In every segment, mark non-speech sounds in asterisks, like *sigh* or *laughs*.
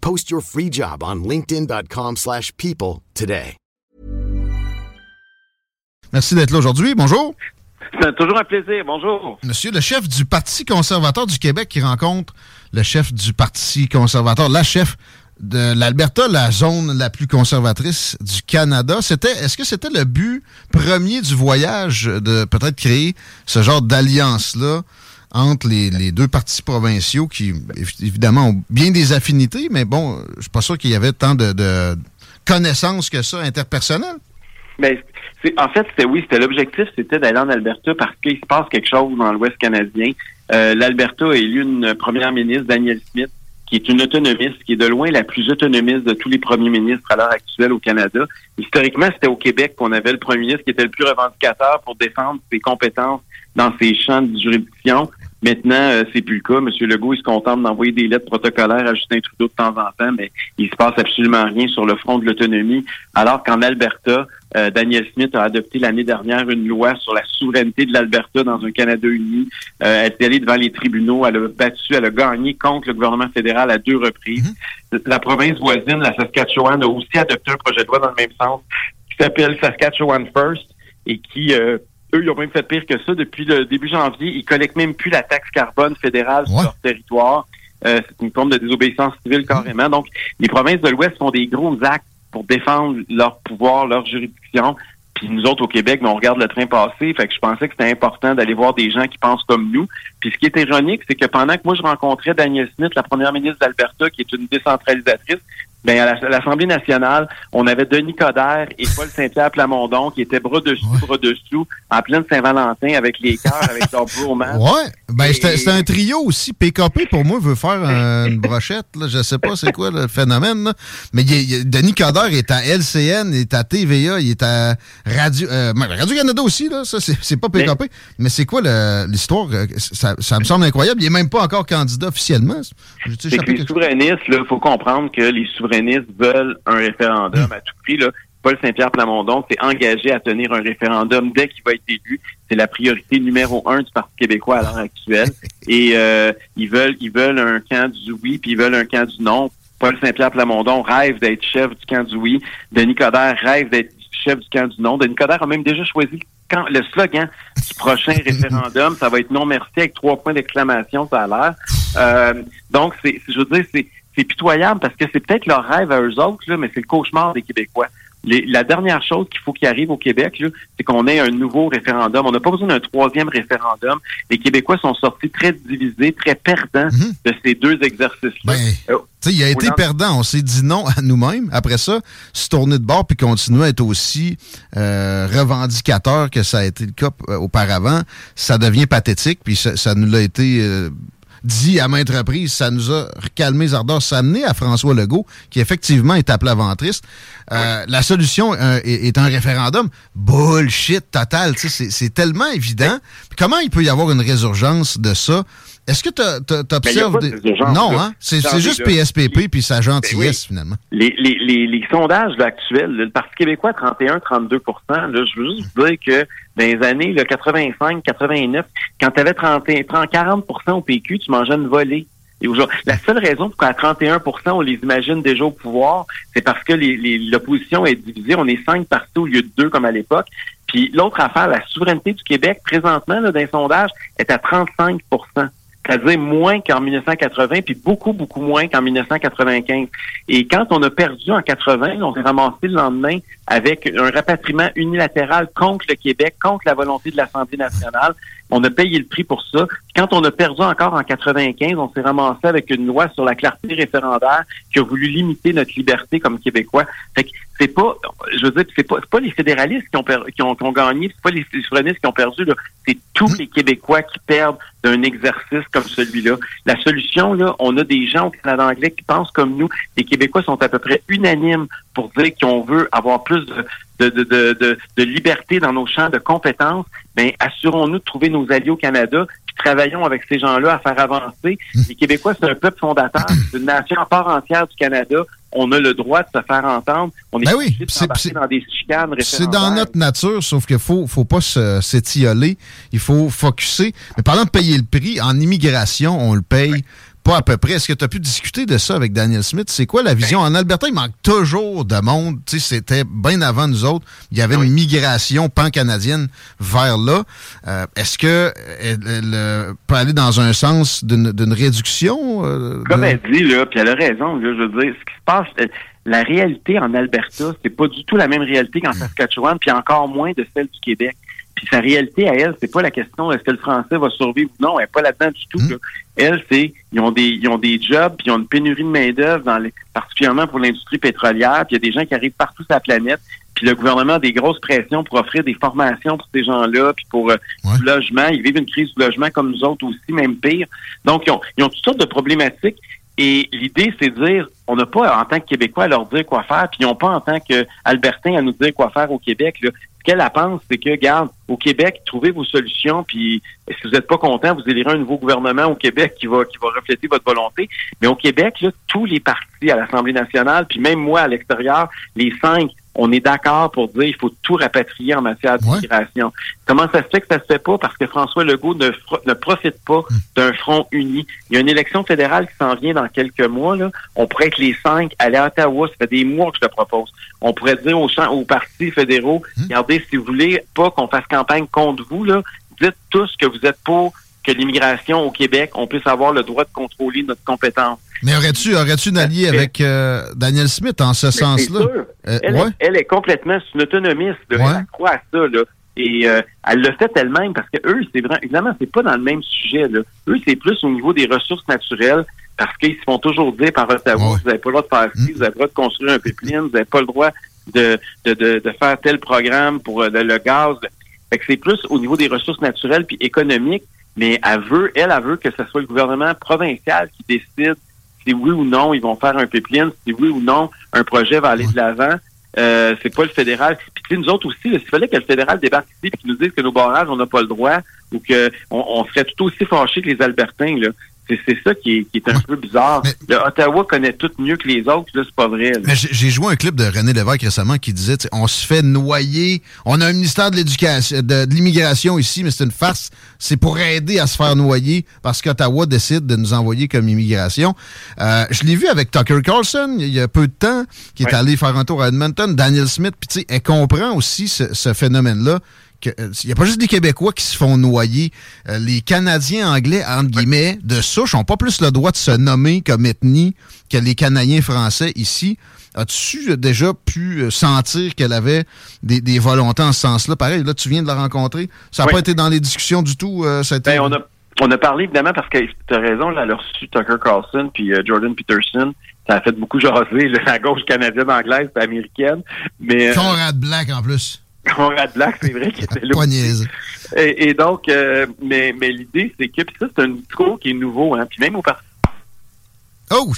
Post your free job on linkedin.com/people slash people today. Merci d'être là aujourd'hui. Bonjour. C'est toujours un plaisir. Bonjour. Monsieur le chef du Parti conservateur du Québec qui rencontre le chef du Parti conservateur, la chef de l'Alberta, la zone la plus conservatrice du Canada. C'était, est-ce que c'était le but premier du voyage de peut-être créer ce genre d'alliance-là entre les, deux partis provinciaux qui, évi- évidemment, ont bien des affinités, mais bon, je suis pas sûr qu'il y avait tant de, de connaissances que ça interpersonnelles. Ben, c'est, en fait, c'était oui, c'était l'objectif, c'était d'aller en Alberta parce qu'il se passe quelque chose dans l'Ouest canadien. Euh, L'Alberta a élu une première ministre, Danielle Smith, qui est une autonomiste, qui est de loin la plus autonomiste de tous les premiers ministres à l'heure actuelle au Canada. Historiquement, c'était au Québec qu'on avait le premier ministre qui était le plus revendicateur pour défendre ses compétences dans ses champs de juridiction. Maintenant, euh, c'est plus le cas. M. Legault, il se contente d'envoyer des lettres protocolaires à Justin Trudeau de temps en temps, mais il se passe absolument rien sur le front de l'autonomie. Alors qu'en Alberta, euh, Daniel Smith a adopté l'année dernière une loi sur la souveraineté de l'Alberta dans un Canada uni. Euh, elle est allée devant les tribunaux, elle a battu, elle a gagné contre le gouvernement fédéral à deux reprises. La province voisine, la Saskatchewan, a aussi adopté un projet de loi dans le même sens qui s'appelle Saskatchewan First et qui, euh, eux, ils ont même fait pire que ça. Depuis le début janvier, ils collectent même plus la taxe carbone fédérale sur leur territoire. Euh, c'est une forme de désobéissance civile carrément. Donc, les provinces de l'Ouest font des gros actes pour défendre leur pouvoir, leur juridiction. Puis nous autres au Québec, mais on regarde le train passer. Fait que je pensais que c'était important d'aller voir des gens qui pensent comme nous. Puis ce qui est ironique, c'est que pendant que moi je rencontrais Daniel Smith, la première ministre d'Alberta, qui est une décentralisatrice, ben à la- à l'Assemblée nationale, on avait Denis Coderre et Paul Saint-Pierre Plamondon qui étaient bras dessus, bras dessous, en pleine Saint-Valentin avec les cœurs, avec leur bromance. *laughs* Ouais, ben c'était c'était un trio aussi. PKP, pour moi, veut faire euh, une brochette. Là. Je sais pas c'est quoi le phénomène. là. Mais il y a- il y a- Denis Coderre est à LCN, il est à TVA, il est à Radio... euh, Radio-Canada aussi, là. Ça, c'est c'est pas PKP. Mais, c'est quoi l'histoire? euh, Ça, ça me semble incroyable. Il est même pas encore candidat officiellement. C'est que les souverainistes, il faut comprendre que les souverainistes veulent un référendum à tout prix. Là. Paul Saint-Pierre Plamondon s'est engagé à tenir un référendum dès qu'il va être élu. C'est la priorité numéro un du Parti québécois à l'heure actuelle. Et euh, ils veulent ils veulent un camp du oui, puis ils veulent un camp du non. Paul Saint-Pierre Plamondon rêve d'être chef du camp du oui. Denis Coderre rêve d'être chef du camp du non. Denis Coderre a même déjà choisi le slogan du prochain référendum. Ça va être non merci avec trois points d'exclamation, ça a l'air. Euh, donc, c'est, je veux dire, c'est, c'est pitoyable parce que c'est peut-être leur rêve à eux autres, là, mais c'est le cauchemar des Québécois. Les- la dernière chose qu'il faut qu'il arrive au Québec, c'est qu'on ait un nouveau référendum. On n'a pas besoin d'un troisième référendum. Les Québécois sont sortis très divisés, très perdants de ces deux exercices-là. Euh, Tu sais, il a été perdant. On s'est dit non à nous-mêmes. Après ça, se tourner de bord puis continuer à être aussi euh, revendicateur que ça a été le cas euh, auparavant, ça devient pathétique. Puis ça, ça nous l'a été euh, dit à maintes reprises. Ça nous a calmé les ardeurs. Ça a amené à François Legault, qui effectivement est à plat ventriste. Euh, La solution euh, est, est un référendum. Bullshit total. Tu sais, C'est tellement évident. Comment il peut y avoir une résurgence de ça? Est-ce que tu Ben, observes pas de résurgence, Non, hein? C'est juste. PSPP puis sa gentillesse, finalement. Les, les, les, les sondages là, actuels, le Parti québécois 31-32 là, je veux juste vous dire que dans les années là, 85, 89, quand tu avais 30, 30, 40% au PQ, tu mangeais une volée. Et aujourd'hui, la seule raison pourquoi à 31 on les imagine déjà au pouvoir, c'est parce que les- les- l'opposition est divisée. On est cinq partis au lieu de deux comme à l'époque. Puis l'autre affaire, la souveraineté du Québec, présentement, là, dans les sondages, est à 35 c'est-à-dire moins qu'en 1980, puis beaucoup, beaucoup moins qu'en 1995. Et quand on a perdu en 80, on s'est ramassé le lendemain avec un rapatriement unilatéral contre le Québec, contre la volonté de l'Assemblée nationale. On a payé le prix pour ça. Quand on a perdu encore en 95, on s'est ramassé avec une loi sur la clarté référendaire qui a voulu limiter notre liberté comme Québécois. Fait que c'est pas, je veux dire, c'est pas, pas les fédéralistes qui ont, ont, qui ont gagné, c'est pas les souverainistes qui ont perdu, c'est tous les Québécois qui perdent d'un exercice comme celui-là. La solution, là, on a des gens au Canada anglais qui pensent comme nous. Les Québécois sont à peu près unanimes pour dire qu'on veut avoir plus de, de, de, de, de, liberté dans nos champs de compétences, mais ben, assurons-nous de trouver nos alliés au Canada, puis travaillons avec ces gens-là à faire avancer. Les Québécois, c'est un peuple fondateur, c'est une nation en part entière du Canada. On a le droit de se faire entendre. On est ben oui, c'est dans des chicanes C'est dans notre nature, sauf qu'il faut, faut pas s'étioler. Il faut focuser. Mais parlant de payer le prix, en immigration, on le paye à peu près. Est-ce que tu as pu discuter de ça avec Daniel Smith? C'est quoi la vision? En Alberta, il manque toujours de monde. C'était bien avant nous autres. Il y avait une migration pan-canadienne vers là. Euh, est-ce que elle, peut aller dans un sens d'une réduction? Euh, Comme elle dit, là, puis elle a raison, je veux dire, ce qui se passe, euh, la réalité en Alberta, c'est pas du tout la même réalité qu'en Saskatchewan, puis encore moins de celle du Québec. Puis sa réalité à elle, c'est pas la question est-ce que le français va survivre ou non. Elle n'est pas là-dedans du tout. Hmm. Elle, c'est ils ont des ils ont des jobs, puis ils ont une pénurie de main d'œuvre dans les, particulièrement pour l'industrie pétrolière. Puis il y a des gens qui arrivent partout sur la planète. Puis le gouvernement a des grosses pressions pour offrir des formations pour ces gens-là, puis pour euh, du logement. Ils vivent une crise du logement comme nous autres aussi, même pire. Donc ils ont ils ont toutes sortes de problématiques. Et l'idée, c'est de dire, on n'a pas en tant que Québécois à leur dire quoi faire, puis ils n'ont pas en tant qu'Albertin à nous dire quoi faire au Québec. Là qu'elle pense, c'est que, garde, au Québec, trouvez vos solutions, puis si vous n'êtes pas content, vous élirez un nouveau gouvernement au Québec qui va qui va refléter votre volonté. Mais au Québec, tous les partis à l'Assemblée nationale, puis même moi à l'extérieur, les cinq on est d'accord pour dire qu'il faut tout rapatrier en matière d'immigration. Comment ça se fait que ça se fait pas? Parce que François Legault ne, ne profite pas hmm. d'un front uni. Il y a une élection fédérale qui s'en vient dans quelques mois. Là. On pourrait être les cinq, aller à Ottawa, ça fait des mois que je te propose. On pourrait dire aux, champs, aux partis fédéraux, hmm. regardez, si vous voulez pas qu'on fasse campagne contre vous, là, dites tous que vous êtes pour que l'immigration au Québec, on puisse avoir le droit de contrôler notre compétence. Mais aurais-tu aurais-tu une alliée avec euh, Daniel Smith en ce sens-là? Euh, elle, elle, est complètement une autonomiste. Elle croit à ça. Là. Et euh, elle le fait elle-même parce que eux, c'est vraiment, évidemment, c'est pas dans le même sujet. Là. Eux, c'est plus au niveau des ressources naturelles parce qu'ils se font toujours dire par Ottawa, vous n'avez pas le droit de faire ci, mm. vous n'avez pas le droit de construire un pipeline, vous n'avez pas le droit de, de, de, de, faire tel programme pour le gaz. Fait que c'est plus au niveau des ressources naturelles puis économiques mais elle veut, elle, elle veut que ce soit le gouvernement provincial qui décide si oui ou non ils vont faire un pipeline, si oui ou non un projet va aller de l'avant. Euh, c'est pas le fédéral. Puis nous autres aussi, s'il fallait que le fédéral débarque ici et qu'ils nous dise que nos barrages, on n'a pas le droit ou qu'on on serait tout aussi fâchés que les Albertains, là. C'est ça qui est, un peu bizarre. le Ottawa connaît tout mieux que les autres, là, c'est pas vrai. Mais j'ai joué un clip de René Lévesque récemment qui disait on se fait noyer. On a un ministère de l'éducation, de, l'immigration ici, mais c'est une farce. C'est pour aider à se faire noyer parce qu'Ottawa décide de nous envoyer comme immigration. Euh, je l'ai vu avec Tucker Carlson il y a peu de temps, qui est allé faire un tour à Edmonton. Daniel Smith, puis tu sais, elle comprend aussi ce phénomène-là il euh, n'y a pas juste des Québécois qui se font noyer. Euh, les Canadiens anglais, entre guillemets, de souche, n'ont pas plus le droit de se nommer comme ethnie que les Canadiens français ici. As-tu déjà pu euh, sentir qu'elle avait des, volontés en ce sens-là? Pareil, là, tu viens de la rencontrer. Ça n'a pas été dans les discussions du tout, ben, on, a, on a parlé, évidemment, parce que tu as raison, elle a reçu Tucker Carlson puis Jordan Peterson. Ça a fait beaucoup jaser la *laughs* gauche canadienne, anglaise et américaine. Mais, Conrad Black, en plus. Conrad Black, c'est vrai qu'il était là. Et, et, donc, euh, mais, mais l'idée, c'est que, puis ça, c'est un discours qui est nouveau, hein, puis même au parti. Oh!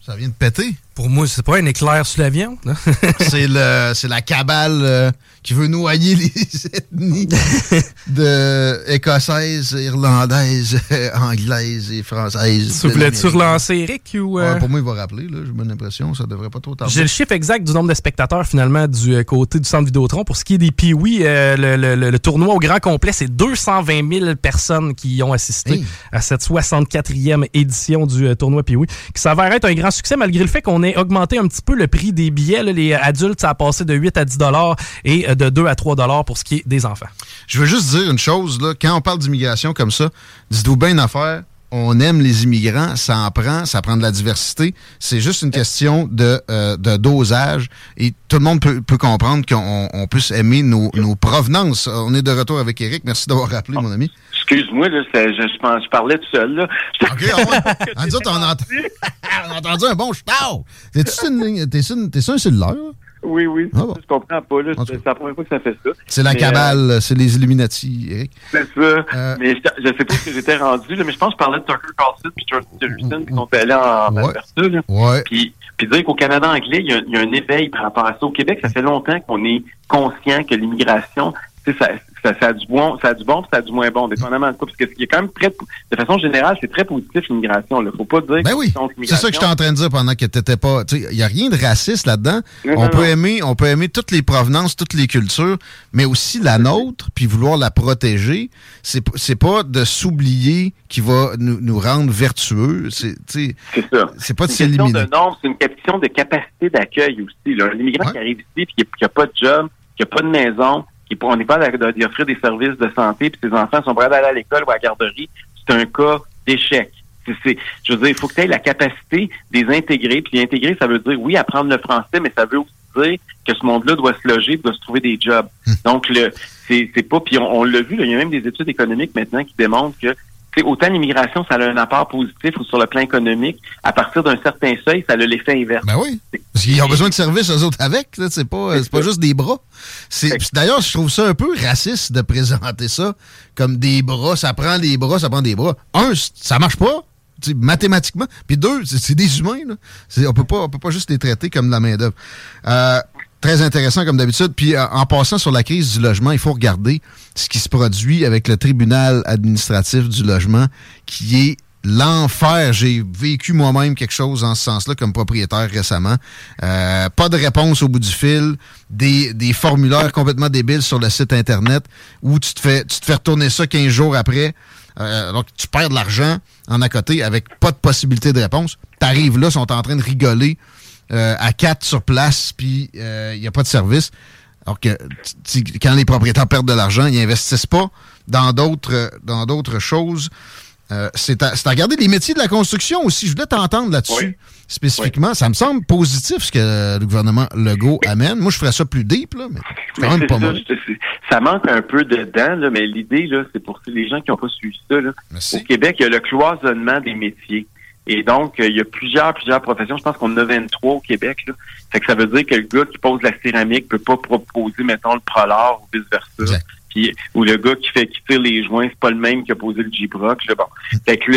Ça vient de péter. Pour moi, c'est pas un éclair sur l'avion. *laughs* c'est le, c'est la cabale euh, qui veut noyer les *laughs* ethnies de écossaises, irlandaises, anglaises et françaises. Tu voulais-tu relancer Eric ou euh? Pour moi, il va rappeler. J'ai bonne impression. Ça devrait pas trop tarder. J'ai le chiffre exact du nombre de spectateurs finalement du euh, côté du centre Vidéotron. Pour ce qui est des pee le, le, le, tournoi au grand complet, c'est 220 000 personnes qui y ont assisté à cette 64e édition du tournoi pee qui s'avère être un grand succès malgré le fait qu'on ait augmenté un petit peu le prix des billets. Les adultes, ça a passé de 8 à 10 et de 2 à 3 dollars pour ce qui est des enfants. Je veux juste dire une chose, là, quand on parle d'immigration comme ça, dites-vous bien une affaire, on aime les immigrants, ça en prend, ça prend de la diversité. C'est juste une question de, euh, de dosage et tout le monde peut, peut comprendre qu'on on puisse aimer nos, nos, provenances. On est de retour avec Eric. Merci d'avoir rappelé, mon ami. Excuse-moi, je, je, je, parlais tout seul. Là. OK, *laughs* on, on, *laughs* on, a entendu un bon ch'tard. T'es-tu sur un cellulaire? Oui, oui. Ah Je comprends pas. C'est la première fois que ça fait ça. C'est la cabale, c'est les Illuminati, Eric. C'est ça. Euh, mais je, ne sais pas ce que j'étais rendu, là, mais je pense que je parlais de Tucker Carlson et George Jefferson qui sont allés en, en ouais. Ouais. Puis, puis dire qu'au Canada anglais, il y, a, il y, a, un éveil par rapport à ça. Au Québec, ça fait longtemps qu'on est conscient que l'immigration, ça, ça, ça, a du bon, ça a du bon, ça a du moins bon, dépendamment de quoi. Parce que y a quand même très, de façon générale, c'est très positif l'immigration. Il faut pas dire. Ben oui. C'est ça que j'étais en train de dire pendant que t'étais pas. Il y a rien de raciste là-dedans. On peut aimer, on peut aimer toutes les provenances, toutes les cultures, mais aussi la nôtre, puis vouloir la protéger. C'est c'est pas de s'oublier qui va nous, nous rendre vertueux. C'est ça. C'est pas de s'éliminer. C'est une question de capacité d'accueil aussi. L'immigrant qui arrive ici, puis qui a pas de job, qui a pas de maison on n'est pas d'y offrir des services de santé, puis ses enfants sont prêts d'aller à l'école ou à la garderie, c'est un cas d'échec. je veux dire, il faut que tu aies la capacité de les intégrer. Puis intégrer, ça veut dire, oui, apprendre le français, mais ça veut aussi dire que ce monde-là doit se loger, doit se trouver des jobs. Hmm. Donc, le, c'est, pas, puis on, l'a vu, il y a même des études économiques maintenant qui démontrent que autant l'immigration, ça a un apport positif ou sur le plan économique, à partir d'un certain seuil, ça a l'effet inverse. Ben oui. Parce qu'ils ont besoin de services, eux autres, avec. C'est pas, c'est pas juste des bras. D'ailleurs, je trouve ça un peu raciste de présenter ça comme des bras. Ça prend des bras, ça prend des bras. Un, ça marche pas. mathématiquement. Puis deux, c'est des humains. Là. On peut pas, on peut pas juste les traiter comme de la main-d'œuvre. Euh, Très intéressant comme d'habitude. Puis euh, en passant sur la crise du logement, il faut regarder ce qui se produit avec le tribunal administratif du logement, qui est l'enfer. J'ai vécu moi-même quelque chose en ce sens-là comme propriétaire récemment. Euh, pas de réponse au bout du fil, des, des, formulaires complètement débiles sur le site Internet où tu te fais, tu te fais retourner ça 15 jours après. Euh, donc, tu perds de l'argent en à côté avec pas de possibilité de réponse. T'arrives là, sont en train de rigoler euh, à quatre sur place, puis il euh, n'y a pas de service. Alors que quand les propriétaires perdent de l'argent, ils n'investissent pas dans d'autres dans d'autres choses. Euh, c'est à, regarder les métiers de la construction aussi. Je voulais t'entendre là-dessus spécifiquement. Ça me semble positif ce que le gouvernement Legault amène. Moi, je ferais ça plus deep, là, mais c'est quand même pas mal. Ça manque un peu dedans, là, mais l'idée, là, c'est pour les gens qui n'ont pas suivi ça. Là. Au Québec, il y a le cloisonnement des métiers. Et donc, euh, il y a plusieurs, plusieurs professions. Je pense qu'on en a 23 au Québec. Là. Fait que ça veut dire que le gars qui pose la céramique peut pas proposer, mettons, le prolard ou vice-versa. Puis, ou le gars qui fait qui tire les joints, c'est pas le même qui a posé le G-Brock. Bon. Fait que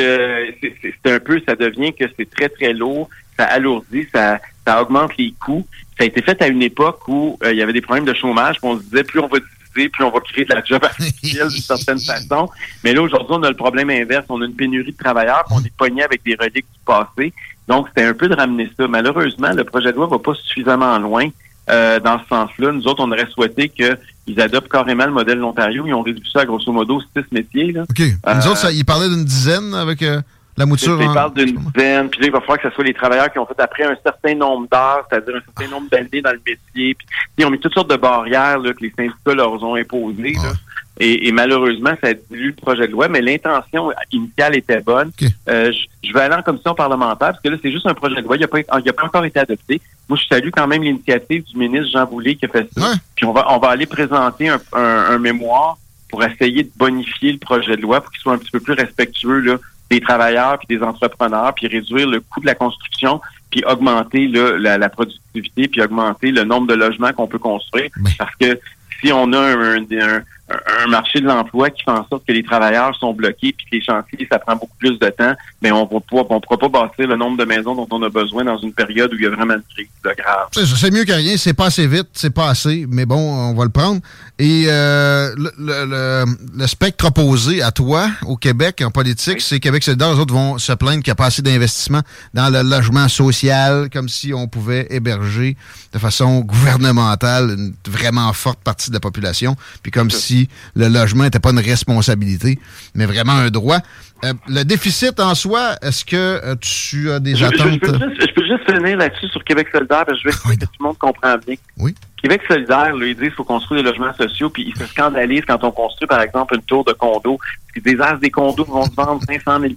c'est un peu, ça devient que c'est très, très lourd, ça alourdit, ça, ça augmente les coûts. Ça a été fait à une époque où euh, il y avait des problèmes de chômage, puis on se disait plus on va puis on va créer de la job artificielle d'une certaine *laughs* façon. Mais là, aujourd'hui, on a le problème inverse. On a une pénurie de travailleurs, puis on est pogné avec des reliques du passé. Donc, c'était un peu de ramener ça. Malheureusement, le projet de loi va pas suffisamment loin euh, dans ce sens-là. Nous autres, on aurait souhaité qu'ils adoptent carrément le modèle de l'Ontario. Ils ont réduit ça à grosso modo six métiers. Là. OK. Nous autres, ça, ils parlaient d'une dizaine avec... Euh, la mouture. Parle d'une dizaine, puis là, il va falloir que ce soit les travailleurs qui ont fait après un certain nombre d'heures, c'est-à-dire un certain nombre d'années dans le métier. Puis, ils ont mis toutes sortes de barrières là, que les syndicats leur ont imposées. Là. Et, malheureusement, ça a dilue le projet de loi, mais l'intention initiale était bonne. Euh, je, vais aller en commission parlementaire, parce que là, c'est juste un projet de loi. Il n'a pas, il a pas encore été adopté. Moi, je salue quand même l'initiative du ministre Jean Boulet qui a fait ça. Puis on va, on va aller présenter un, un, un mémoire pour essayer de bonifier le projet de loi pour qu'il soit un petit peu plus respectueux là, des travailleurs puis des entrepreneurs, puis réduire le coût de la construction, puis augmenter la, la, productivité, puis augmenter le nombre de logements qu'on peut construire. Parce que si on a un, un, un marché de l'emploi qui fait en sorte que les travailleurs sont bloqués puis que les chantiers, ça prend beaucoup plus de temps, mais on pouvoir, on pourra pas bâtir le nombre de maisons dont on a besoin dans une période où il y a vraiment une crise de grave. C'est mieux que rien, c'est pas assez vite, c'est pas assez, mais bon, on va le prendre. Et euh, le, le, le, spectre opposé à toi au Québec en politique, c'est Québec solidaire, les autres vont se plaindre qu'il n'y a pas assez d'investissement dans le logement social, comme si on pouvait héberger de façon gouvernementale une vraiment forte partie de la population, puis comme si le logement n'était pas une responsabilité, mais vraiment un droit. Euh, le déficit en soi, est-ce que euh, tu as des attentes? Je, peux juste, finir là-dessus sur Québec solidaire, parce que je veux que tout le monde comprend bien. Oui. Québec solidaire, lui, il dit qu'il faut construire des logements sociaux, puis il se scandalise quand on construit, par exemple, une tour de condo. Puis des as des condos vont se vendre 500 000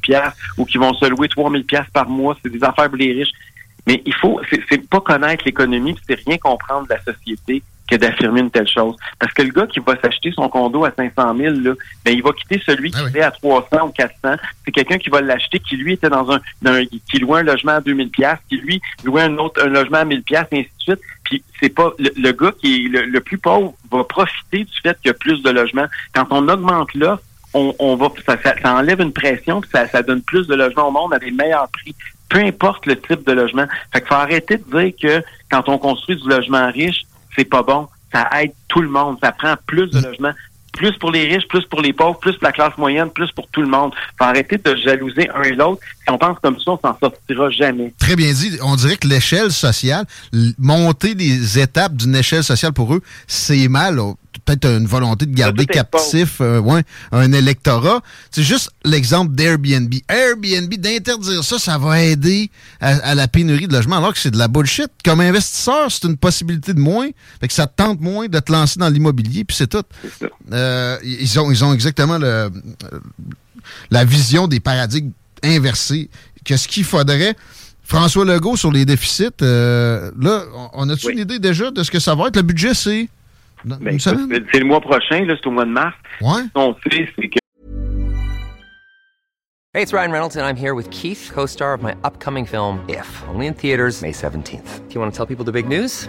ou qui vont se louer 3 000 par mois. C'est des affaires pour les riches. Mais il faut, c'est pas connaître l'économie, c'est rien comprendre de la société que d'affirmer une telle chose. Parce que le gars qui va s'acheter son condo à 500 000, là, ben, il va quitter celui qui ah est à 300 ou 400. C'est quelqu'un qui va l'acheter, qui lui était dans un, qui louait un logement à 2000 pièces, qui lui louait un autre un logement à 1000 pièces, et ainsi de suite. Puis c'est pas le, gars qui est le, plus pauvre va profiter du fait qu'il y a plus de logements. Quand on augmente là, on, on va ça, ça, enlève une pression, puis ça, ça donne plus de logements au monde à des meilleurs prix peu importe le type de logement. Fait qu'il faut arrêter de dire que quand on construit du logement riche, c'est pas bon. Ça aide tout le monde. Ça prend plus de logements. Plus pour les riches, plus pour les pauvres, plus pour la classe moyenne, plus pour tout le monde. faut arrêter de jalouser un et l'autre. Si on pense comme ça, on s'en sortira jamais. Très bien dit. On dirait que l'échelle sociale, monter les étapes d'une échelle sociale pour eux, c'est mal peut-être une volonté de garder captif euh, un électorat. C'est juste l'exemple d'Airbnb. Airbnb, d'interdire ça, ça va aider à, la pénurie de logements, alors que c'est de la bullshit. Comme investisseur, c'est une possibilité de moins. Fait que ça te tente moins de te lancer dans l'immobilier, puis c'est tout. Euh, ils, ont, ils ont exactement le, la vision des paradigmes inversés. Qu'est-ce qu'il faudrait... François Legault sur les déficits, euh, là, on a-tu une idée déjà de ce que ça va être? Le budget, c'est? Ben, c'est le mois prochain, c'est au mois de mars. Ouais. On sait, c'est que. Hey, it's Ryan Reynolds, and I'm here with Keith, co star of my upcoming film, If, only in theaters, May 17th. Do you want to tell people the big news?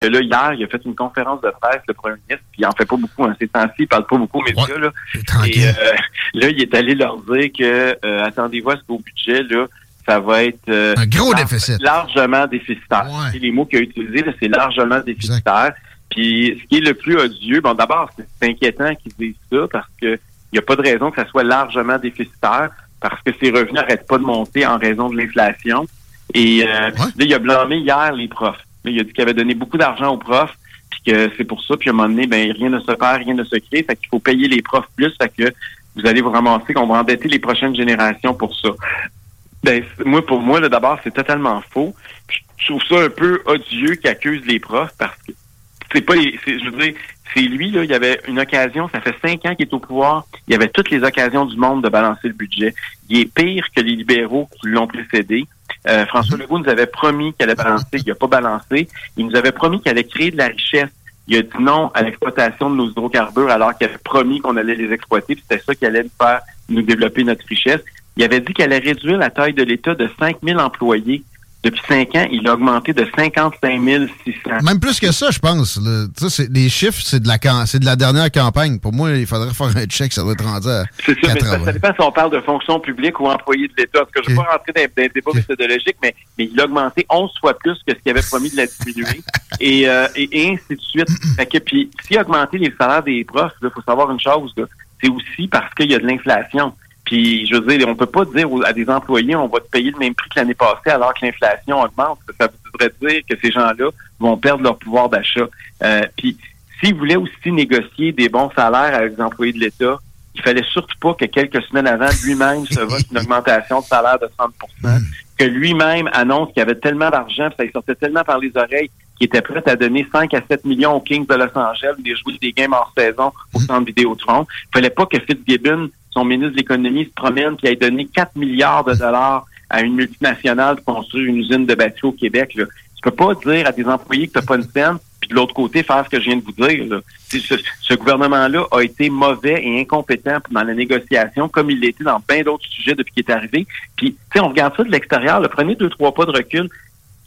Là, hier, il a fait une conférence de presse, le premier ministre, puis il en fait pas beaucoup, hein, ces temps-ci, il parle pas beaucoup aux médias. Là. Et euh, *laughs* là, il est allé leur dire que, euh, attendez-vous à ce qu'au budget, là, ça va être euh, un gros déficit. largement déficitaire. Ouais. Les mots qu'il a utilisés, c'est largement déficitaire. Puis, ce qui est le plus odieux, bon, d'abord, c'est inquiétant qu'ils disent ça parce que il n'y a pas de raison que ça soit largement déficitaire parce que ses revenus n'arrêtent pas de monter en raison de l'inflation. Et là, il a blâmé hier les profs. Il a dit qu'il avait donné beaucoup d'argent aux profs, puis que c'est pour ça, puis à un moment donné, ben, rien ne se perd, rien ne se crée, fait qu'il faut payer les profs plus, fait que vous allez vous ramasser qu'on va endetter les prochaines générations pour ça. Ben, moi, pour moi, d'abord, c'est totalement faux. je trouve ça un peu odieux qu'il accuse les profs parce que c'est pas je veux dire, c'est lui, là, il y avait une occasion, ça fait cinq ans qu'il est au pouvoir, il y avait toutes les occasions du monde de balancer le budget. Il est pire que les libéraux qui l'ont précédé. Euh, François. Legault nous avait promis qu'il allait balancer, il n'a pas balancé. Il nous avait promis qu'il allait créer de la richesse. Il a dit non à l'exploitation de nos hydrocarbures alors qu'il avait promis qu'on allait les exploiter. C'était ça qui allait nous faire nous développer notre richesse. Il avait dit qu'il allait réduire la taille de l'État de 5000 employés depuis cinq ans, il a augmenté de 55 600. Même plus que ça, je pense. les chiffres, c'est de, la, de la dernière campagne. Pour moi, il faudrait faire un check, ça doit être rendu à C'est ça, mais ça, dépend si on parle de fonction publique ou employé de l'État. Parce que je ne vais pas rentrer dans des débats méthodologiques, mais, mais il a augmenté 11 fois plus que ce qu'il avait promis de la diminuer. *laughs* et, euh, et, ainsi de suite. Fait que, puis, s'il a augmenté les salaires des profs, il faut savoir une chose, c'est aussi parce qu'il y a de l'inflation. Puis, je veux dire, on peut pas dire à des employés, on va te payer le même prix que l'année passée alors que l'inflation augmente. Ça voudrait dire que ces gens-là vont perdre leur pouvoir d'achat. Euh, puis, s'ils voulaient aussi négocier des bons salaires avec les employés de l'État, il fallait surtout pas que quelques semaines avant, lui-même se vote une augmentation de salaire de 30% que lui-même annonce qu'il y avait tellement d'argent, ça lui sortait tellement par les oreilles qu'il était prêt à donner 5 à 7 millions aux Kings de Los Angeles, des jouer des games hors saison au centre Vidéotron. Il fallait pas que Fitzgibbon son ministre de l'économie se promène puis a donné 4 milliards de dollars à une multinationale pour construire une usine de batteries au Québec. Là. Tu peux pas dire à tes employés que tu n'as pas une scène, puis de l'autre côté, faire ce que je viens de vous dire. Ce, gouvernement-là a été mauvais et incompétent dans la négociation, comme il l'était dans bien d'autres sujets depuis qu'il est arrivé. Puis, tu sais, on regarde ça de l'extérieur, le premier deux, trois pas de recul.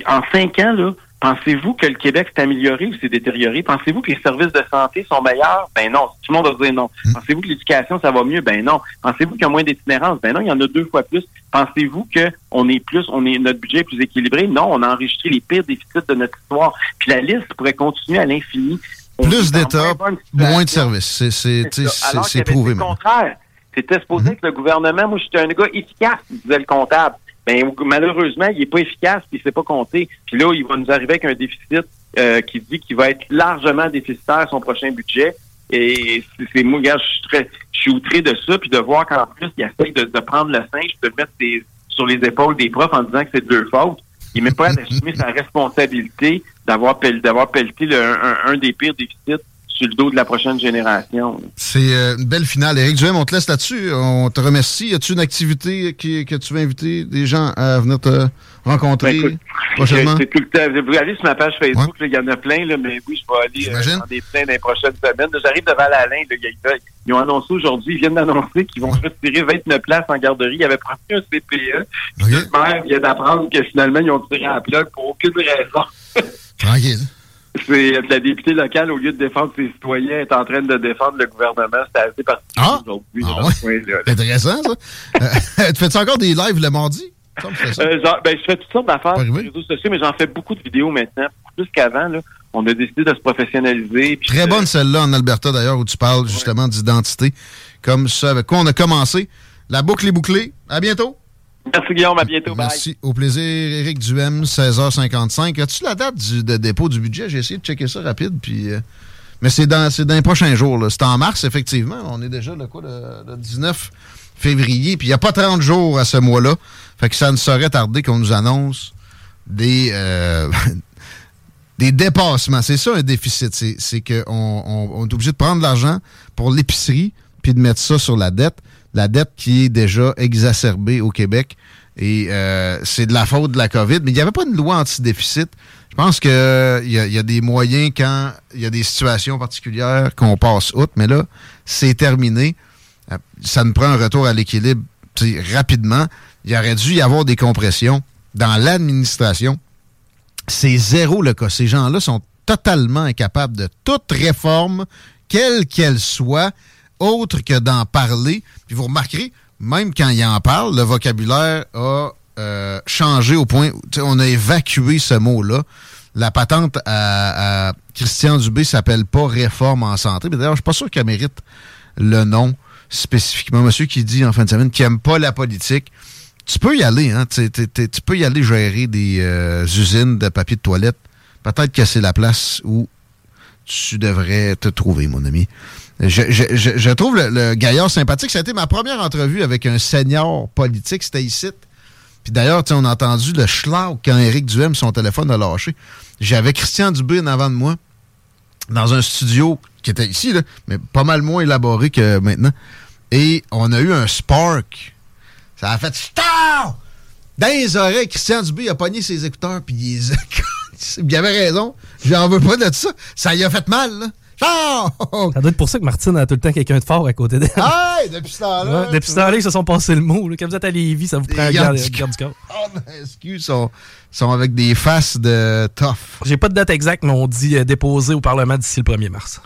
En cinq ans, là, Pensez-vous que le Québec s'est amélioré ou s'est détérioré? Pensez-vous que les services de santé sont meilleurs? Ben non. Tout le monde va dire non. Hmm. Pensez-vous que l'éducation, ça va mieux? Ben non. Pensez-vous qu'il y a moins d'itinérance? Ben non, il y en a deux fois plus. Pensez-vous que on est plus, on est, notre budget est plus équilibré? Non, on a enregistré les pires déficits de notre histoire. Puis la liste pourrait continuer à l'infini. Plus d'État, moins de services. C'est prouvé. C'est le contraire. C'était supposé hmm. que le gouvernement, moi, j'étais un gars efficace, disait le comptable ben, malheureusement, il n'est pas efficace puis il ne sait pas compter. Puis là, il va nous arriver avec un déficit euh, qui dit qu'il va être largement déficitaire son prochain budget. Et c'est moi, je suis très, je suis outré de ça, puis de voir qu'en plus, il essaie de, de, prendre le singe, de le mettre sur les épaules des profs en disant que c'est deux fautes. Il met pas à assumer sa responsabilité d'avoir d'avoir pelleté un, des pires déficits le dos de la prochaine génération. C'est euh, une belle finale. Éric Duhem, on te laisse là-dessus. On te remercie. As-tu une activité que tu veux inviter des gens à venir te rencontrer ben, prochainement? C'est tout le temps. Vous allez sur ma page Facebook, il y en a plein, là, mais oui, je vais aller euh, dans des plein dans les prochaines semaines. J'arrive devant l'Alain, le Ils ont annoncé aujourd'hui, ils viennent d'annoncer qu'ils vont retirer 29 places en garderie. Il y avait presque un CPE. Okay. Le maire vient d'apprendre que finalement, ils ont tiré à plat pour aucune raison. *laughs* Tranquille c'est la députée locale, au lieu de défendre ses citoyens, est en train de défendre le gouvernement. C'est assez particulier ah! aujourd'hui. Ah ouais? C'est intéressant, ça. *laughs* euh, tu *laughs* fais-tu encore des lives le mardi? Euh, ben, je fais toutes sortes d'affaires sur les réseaux sociaux, mais j'en fais beaucoup de vidéos maintenant. Plus qu'avant, là, on a décidé de se professionnaliser. Très bonne celle-là en Alberta, d'ailleurs, où tu parles justement d'identité. Comme ça, avec quoi on a commencé. La boucle est bouclée. À bientôt. Merci Guillaume, à bientôt. Merci. Au plaisir, Éric Duhem, 16h55. As-tu la date de dépôt du budget? J'ai essayé de checker ça rapide, puis... Euh, mais c'est dans, dans les prochains jours. C'est en mars, effectivement. On est déjà le, quoi, le, 19 février, puis il n'y a pas 30 jours à ce mois-là. Fait que ça ne saurait tarder qu'on nous annonce des, euh, *laughs* des dépassements. C'est ça un déficit. C'est qu'on on, est obligé de prendre de l'argent pour l'épicerie, puis de mettre ça sur la dette la dette qui est déjà exacerbée au Québec. Et euh, c'est de la faute de la COVID. Mais il n'y avait pas de loi anti-déficit. Je pense qu'il y, y, a des moyens quand il y a des situations particulières qu'on passe outre. Mais là, c'est terminé. Euh, ça nous prend un retour à l'équilibre rapidement. Il aurait dû y avoir des compressions dans l'administration. C'est zéro le cas. Ces gens-là sont totalement incapables de toute réforme, quelle qu'elle soit autre que d'en parler. Puis vous remarquerez, même quand il en parle, le vocabulaire a euh, changé au point, on a évacué ce mot-là. La patente à, Christian Dubé s'appelle pas réforme en santé. Mais d'ailleurs, je suis pas sûr qu'elle mérite le nom spécifiquement. Monsieur qui dit en fin de semaine qu'il aime pas la politique. Tu peux y aller, hein? Tu peux y aller gérer des euh, usines de papier de toilette. Peut-être que c'est la place où tu devrais te trouver, mon ami. Je, trouve le, gaillard sympathique. Ça a été ma première entrevue avec un senior politique. C'était ici. Puis d'ailleurs, on a entendu le schlag quand Éric Duhem, son téléphone a lâché. J'avais Christian Dubé en avant de moi dans un studio qui était ici, mais pas mal moins élaboré que maintenant. Et on a eu un spark. Ça a fait Stop! Dans les oreilles, Christian Dubé a pogné ses écouteurs, puis il, *laughs* il avait raison. J'en veux pas de ça. Ça y a fait mal, là. Ça doit être pour ça que Martine a tout le temps quelqu'un de fort à côté d'elle. Hey, *laughs* depuis ce temps-là. depuis ce temps-là, ils se sont passés le mot. Quand vous êtes à Lévis, ça vous prend un garde, du corps. Oh, excuse, sont, sont avec des faces de tough. J'ai pas de date exacte, mais on dit euh, déposer au Parlement d'ici le 1er mars.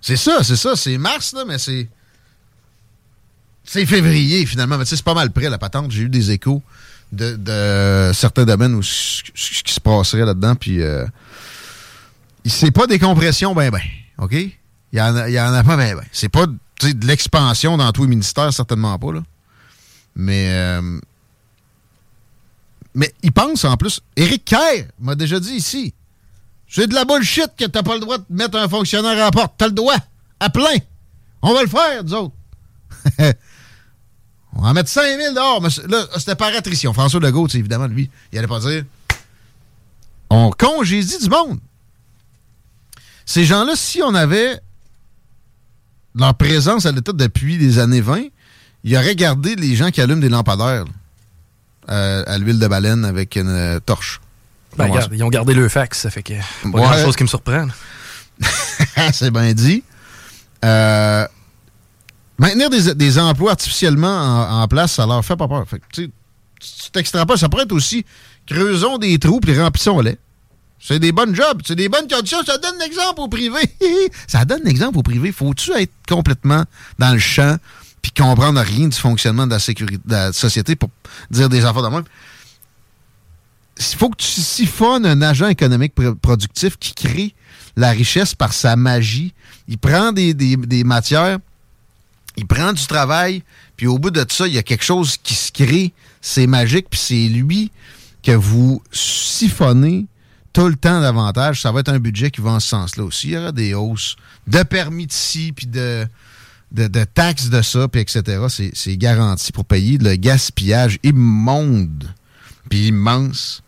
C'est ça, c'est ça. C'est mars, là, mais c'est. C'est février, finalement. Mais tu sais, c'est pas mal près, la patente. J'ai eu des échos de, certains domaines où ce qui se passerait là-dedans, puis. Euh, c'est pas des compressions, ben, ben. OK? Il y en en a pas, ben, ben. C'est pas de l'expansion dans tous les ministères, certainement pas, là. Mais. Euh, mais il pense en plus. Éric Kerr m'a déjà dit ici. C'est de la bullshit que t'as pas le droit de mettre un fonctionnaire à la porte. T'as le droit. À plein. On va le faire, nous autres. *laughs* On va en mettre 5 000 dehors. Mais là, c'était par attrition. François Legault, évidemment, lui, il allait pas dire. On congédie du monde. Ces gens-là, si on avait leur présence à l'État depuis les années 20, il aurait gardé les gens qui allument des lampadaires à l'huile de baleine avec une euh, torche. Ben, regarde, ils ont gardé le fax, ça fait que pas ouais. grand chose qui me surprend. *laughs* C'est bien dit. Euh, maintenir des, des, emplois artificiellement en, en, place, ça leur fait pas peur. Fait que, tu t'extrapoles, ça pourrait être aussi creusons des trous puis remplissons-les. C'est des bonnes jobs, c'est des bonnes conditions. Ça donne l'exemple au privé. *laughs* ça donne l'exemple au privé. Faut-tu être complètement dans le champ puis comprendre rien du fonctionnement de la, sécurité, de la société pour dire des enfants de même? Il faut que tu siphonnes un agent économique productif qui crée la richesse par sa magie. Il prend des, des, des matières, il prend du travail, puis au bout de ça, il y a quelque chose qui se crée. C'est magique, puis c'est lui que vous siphonnez tout le temps davantage. Ça va être un budget qui va en ce sens-là aussi. Il y aura des hausses de permis de ci, puis de, de, taxes de ça, puis etc. C'est garanti pour payer le gaspillage immonde, puis immense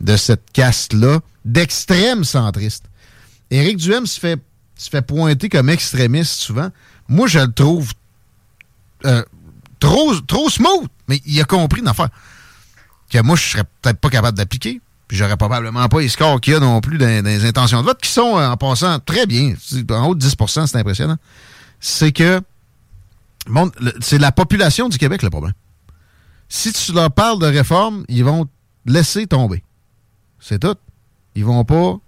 de cette caste-là d'extrême centriste. Éric Duhem se fait, se fait pointer comme extrémiste souvent. Moi, je le trouve euh, trop, trop smooth, mais il a compris une affaire que moi, je serais peut-être pas capable d'appliquer. J'aurais probablement pas les scores qu'il y a non plus dans, les intentions de vote, qui sont, en passant, très bien. En haut de 10% c'est impressionnant. C'est que c'est la population du Québec le problème. Si tu leur parles de réforme, ils vont laisser tomber. C'est tout. Ils vont pas.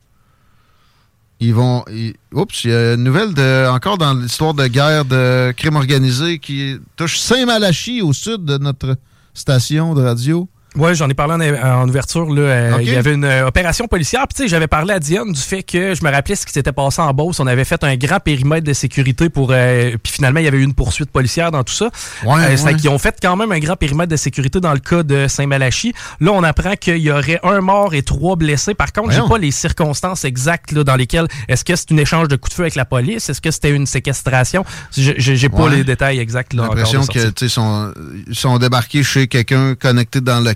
Ils vont. oups, il y a une nouvelle de, encore dans l'histoire de guerre de crime organisé qui touche Saint-Malachie au sud de notre station de radio. Oui, j'en ai parlé en, ouverture. Là, euh, Il y avait une euh, opération policière. Puis, j'avais parlé à Diane du fait que je me rappelais ce qui s'était passé en Beauce. On avait fait un grand périmètre de sécurité pour. Euh, puis finalement, il y avait eu une poursuite policière dans tout ça. Ouais, ouais. Ils ont fait quand même un grand périmètre de sécurité dans le cas de Saint-Malachie. Là, on apprend qu'il y aurait un mort et trois blessés. Par contre, j'ai pas les circonstances exactes là, dans lesquelles. Est-ce que c'est un échange de coups de feu avec la police? Est-ce que c'était une séquestration? J'ai pas les détails exacts. J'ai l'impression qu'ils sont, sont débarqués chez quelqu'un connecté dans le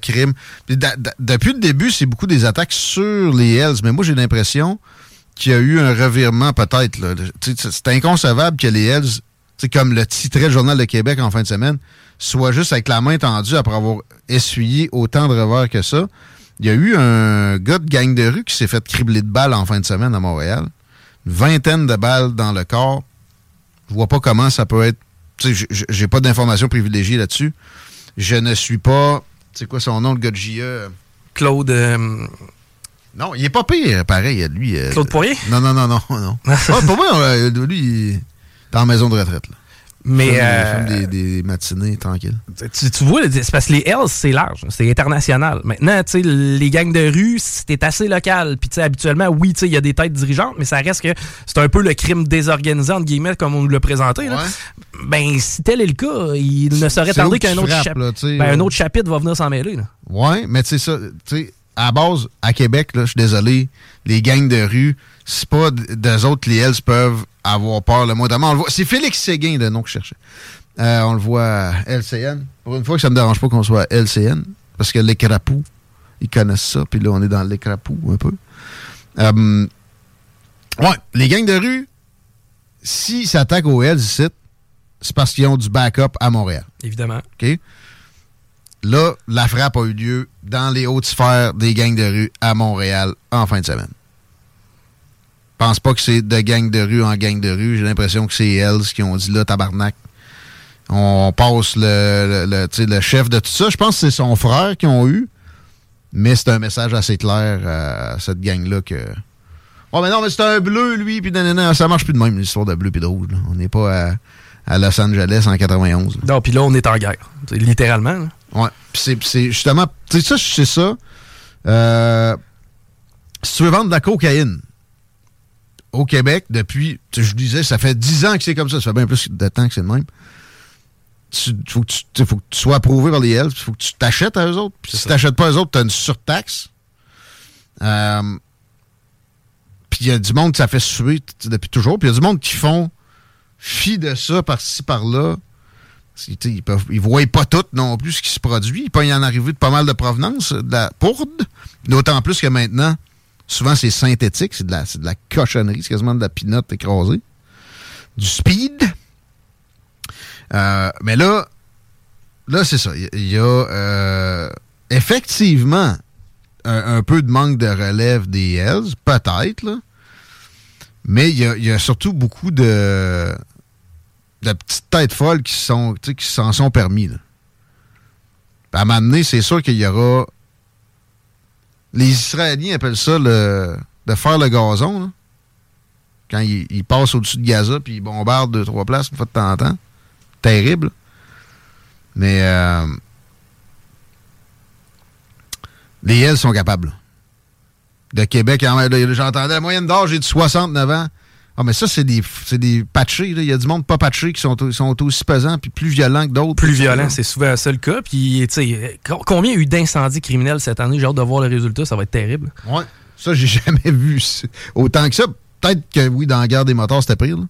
depuis le début, c'est beaucoup des attaques sur les Hells, mais moi j'ai l'impression qu'il y a eu un revirement peut-être. C'est inconcevable que les Hells, comme le titrait le Journal de Québec en fin de semaine, soit juste avec la main tendue après avoir essuyé autant de revers que ça. Il y a eu un gars de gang de rue qui s'est fait cribler de balles en fin de semaine à Montréal. Une vingtaine de balles dans le corps. Je vois pas comment ça peut être. J'ai pas d'informations privilégiées là-dessus. Je ne suis pas c'est quoi son nom, le gars de JE? Claude. Euh, non, il est pas pire, pareil, lui. Euh, Claude Poirier? Non, non, non, non. non. *laughs* ah, pour moi, euh, lui, il est en maison de retraite. Là. Mais euh, des, des, matinées tranquilles. Tu, tu vois, c'est parce que les Hells, c'est large, c'est international. Maintenant, tu sais, les gangs de rue, c'est assez local. Puis, tu sais, habituellement, oui, tu sais, il y a des têtes dirigeantes, mais ça reste que c'est un peu le crime désorganisé, entre guillemets, comme on nous l'a présenté. Là. Ben, si tel est le cas, il ne serait tardé qu'un autre, ben, un autre chapitre va venir s'en mêler. Ouais, mais tu sais, ça, tu sais, à base, à Québec, là, je suis désolé, les gangs de rue, c'est pas des autres, les Hells peuvent avoir peur le moindrement. C'est Félix Séguin, le nom que je cherchais. Euh, on le voit à LCN. Pour une fois que ça me dérange pas qu'on soit à LCN, parce que les crapous, ils connaissent ça, puis là, on est dans les crapous un peu. Euh, ouais, les gangs de rue, s'ils s'attaquent aux Hells ici, c'est parce qu'ils ont du backup à Montréal. Évidemment. OK? Là, la frappe a eu lieu dans les hautes sphères des gangs de rue à Montréal en fin de semaine pense pas que c'est de gang de rue en gang de rue. J'ai l'impression que c'est Hells qui ont dit là, tabarnak. On passe le, le, le, chef de tout ça. Je pense que c'est son frère qui ont eu. Mais c'est un message assez clair à cette gang-là que. Oh, mais non, mais c'est un bleu, lui, puis ça marche plus de même, l'histoire de bleu puis de rouge. On n'est pas à, Los Angeles en 91. Non, puis là, on est en guerre, littéralement. Là. Ouais, puis c'est justement, tu sais, ça, c'est ça. Euh, si tu veux vendre de la cocaïne, au Québec depuis, je disais, ça fait 10 ans que c'est comme ça. Ça fait bien plus de temps que c'est le même. Il faut, que tu sois approuvé par les Hells, il faut que tu t'achètes à eux autres. Puis si tu n'achètes pas à eux autres, tu as une surtaxe. Euh, puis il y a du monde qui ça fait suer depuis toujours. Puis il y a du monde qui font fi de ça par-ci, par-là. Ils ne voient pas tout non plus ce qui se produit. Il peut y en arriver de pas mal de provenance, de la pourde. D'autant plus que maintenant, Souvent, c'est synthétique, c'est de, la, de la cochonnerie, c'est quasiment de la pinotte écrasée. Du speed. Euh, mais là, là, c'est ça. Il y, a euh, effectivement un, peu de manque de relève des Hells, peut-être. Mais il y, a, surtout beaucoup de, de petites têtes folles qui sont qui s'en sont permis. Là. À donné, c'est sûr qu'il y aura. Les Israéliens appellent ça le de faire le gazon. Là. Quand ils, passent au-dessus de Gaza puis ils bombardent deux, trois places une fois de temps en temps. Terrible. Mais euh, les Hells sont capables. De Québec, j'entendais la moyenne d'âge, j'ai de 69 ans. Ah, mais ça, c'est des, des patchés. Il y a du monde pas patché qui sont, sont aussi pesants puis plus violents que d'autres. Plus violents, c'est souvent ça le cas. Puis, tu sais, combien il y a eu d'incendies criminels cette année? J'ai hâte de voir le résultat. Ça va être terrible. Ouais. Ça, j'ai *laughs* jamais vu autant que ça. Peut-être que oui, dans la guerre des moteurs, c'était pire. Là.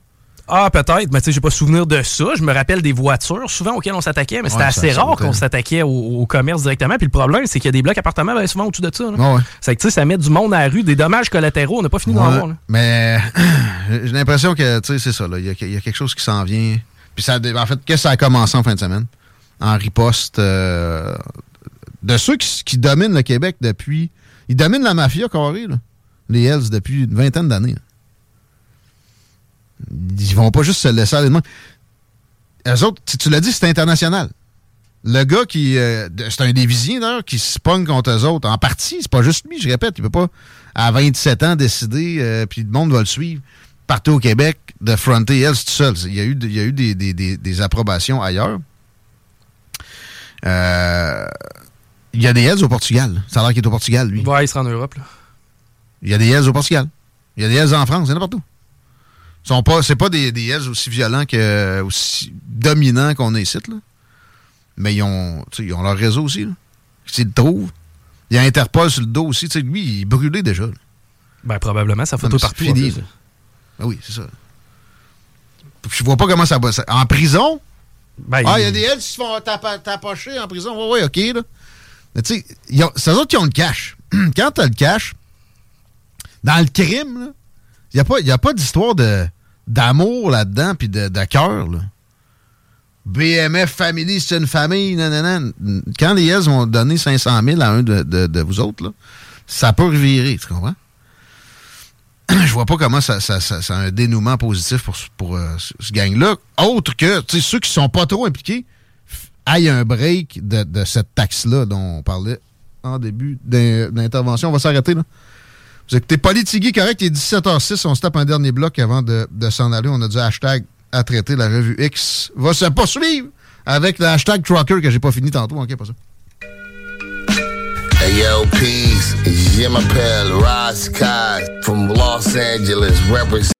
Ah, peut-être, mais tu sais, j'ai pas souvenir de ça. Je me rappelle des voitures, souvent auxquelles on s'attaquait, mais c'était assez rare qu'on s'attaquait au, commerce directement. Puis le problème, c'est qu'il y a des blocs appartements ben, souvent au-dessus de ça. C'est que tu sais, ça met du monde à la rue, des dommages collatéraux. On n'a pas fini d'en voir. Mais *clears throat* j'ai l'impression que, tu sais, c'est ça. Il y, a quelque chose qui s'en vient. Puis ça, en fait, qu'est-ce que ça a commencé en fin de semaine? En riposte euh, de ceux qui, dominent le Québec depuis. Ils dominent la mafia carré, là. Les Hells, depuis une vingtaine d'années. Ils vont pas juste se laisser aller de main. Eux autres, tu l'as dit, c'est international. Le gars qui. Euh, c'est un dévisien, d'ailleurs, qui se pogne contre eux autres. En partie, c'est pas juste lui, je répète. Il peut pas, à 27 ans, décider, euh, puis le monde va le suivre, partout au Québec, de fronter elle, tout seul. Il y a eu, il y a eu des, des, approbations ailleurs. Euh, il y a des Hells au Portugal. Ça a l'air qu'il est au Portugal, lui. Ouais, il sera en Europe, là. Il y a des Hells au Portugal. Il y a des Hells en France, il y en a partout sont pas, c'est pas des, des aussi violents que, aussi dominants qu'on est ici, là. Mais ils ont, ils ont leur réseau aussi, là. S'ils le trouvent. Il y a Interpol sur le dos aussi. lui, il est brûlé déjà. Ben, probablement, sa photo partout. Fini, ben oui, c'est ça. Je vois pas comment ça va. En prison? Ben, ah, il y a des ailes qui se font tapocher en prison. Oui, oui, OK, là. Mais tu sais, c'est eux autres qui ont le cash. *clears throat* Quand t'as le cash, dans le crime, là, il n'y a pas, pas d'histoire de, d'amour là-dedans, puis de, cœur. BMF Family, c'est une famille. Quand les Hells vont donner 500 000 à un de, de, vous autres, là, ça peut revirer, tu comprends? *clears throat* Je vois pas comment ça, ça, ça, a un dénouement positif pour, pour euh, ce gang-là. Autre que ceux qui sont pas trop impliqués aillent un break de, de cette taxe-là dont on parlait en début d'intervention. On va s'arrêter là. Vous écoutez Politigui, correct, il est 17h06. On se tape un dernier bloc avant de, de s'en aller. On a du hashtag à traiter. La revue X va se poursuivre avec le hashtag Trucker que j'ai pas fini tantôt. OK, pas ça. Appel, Ross from Los Angeles.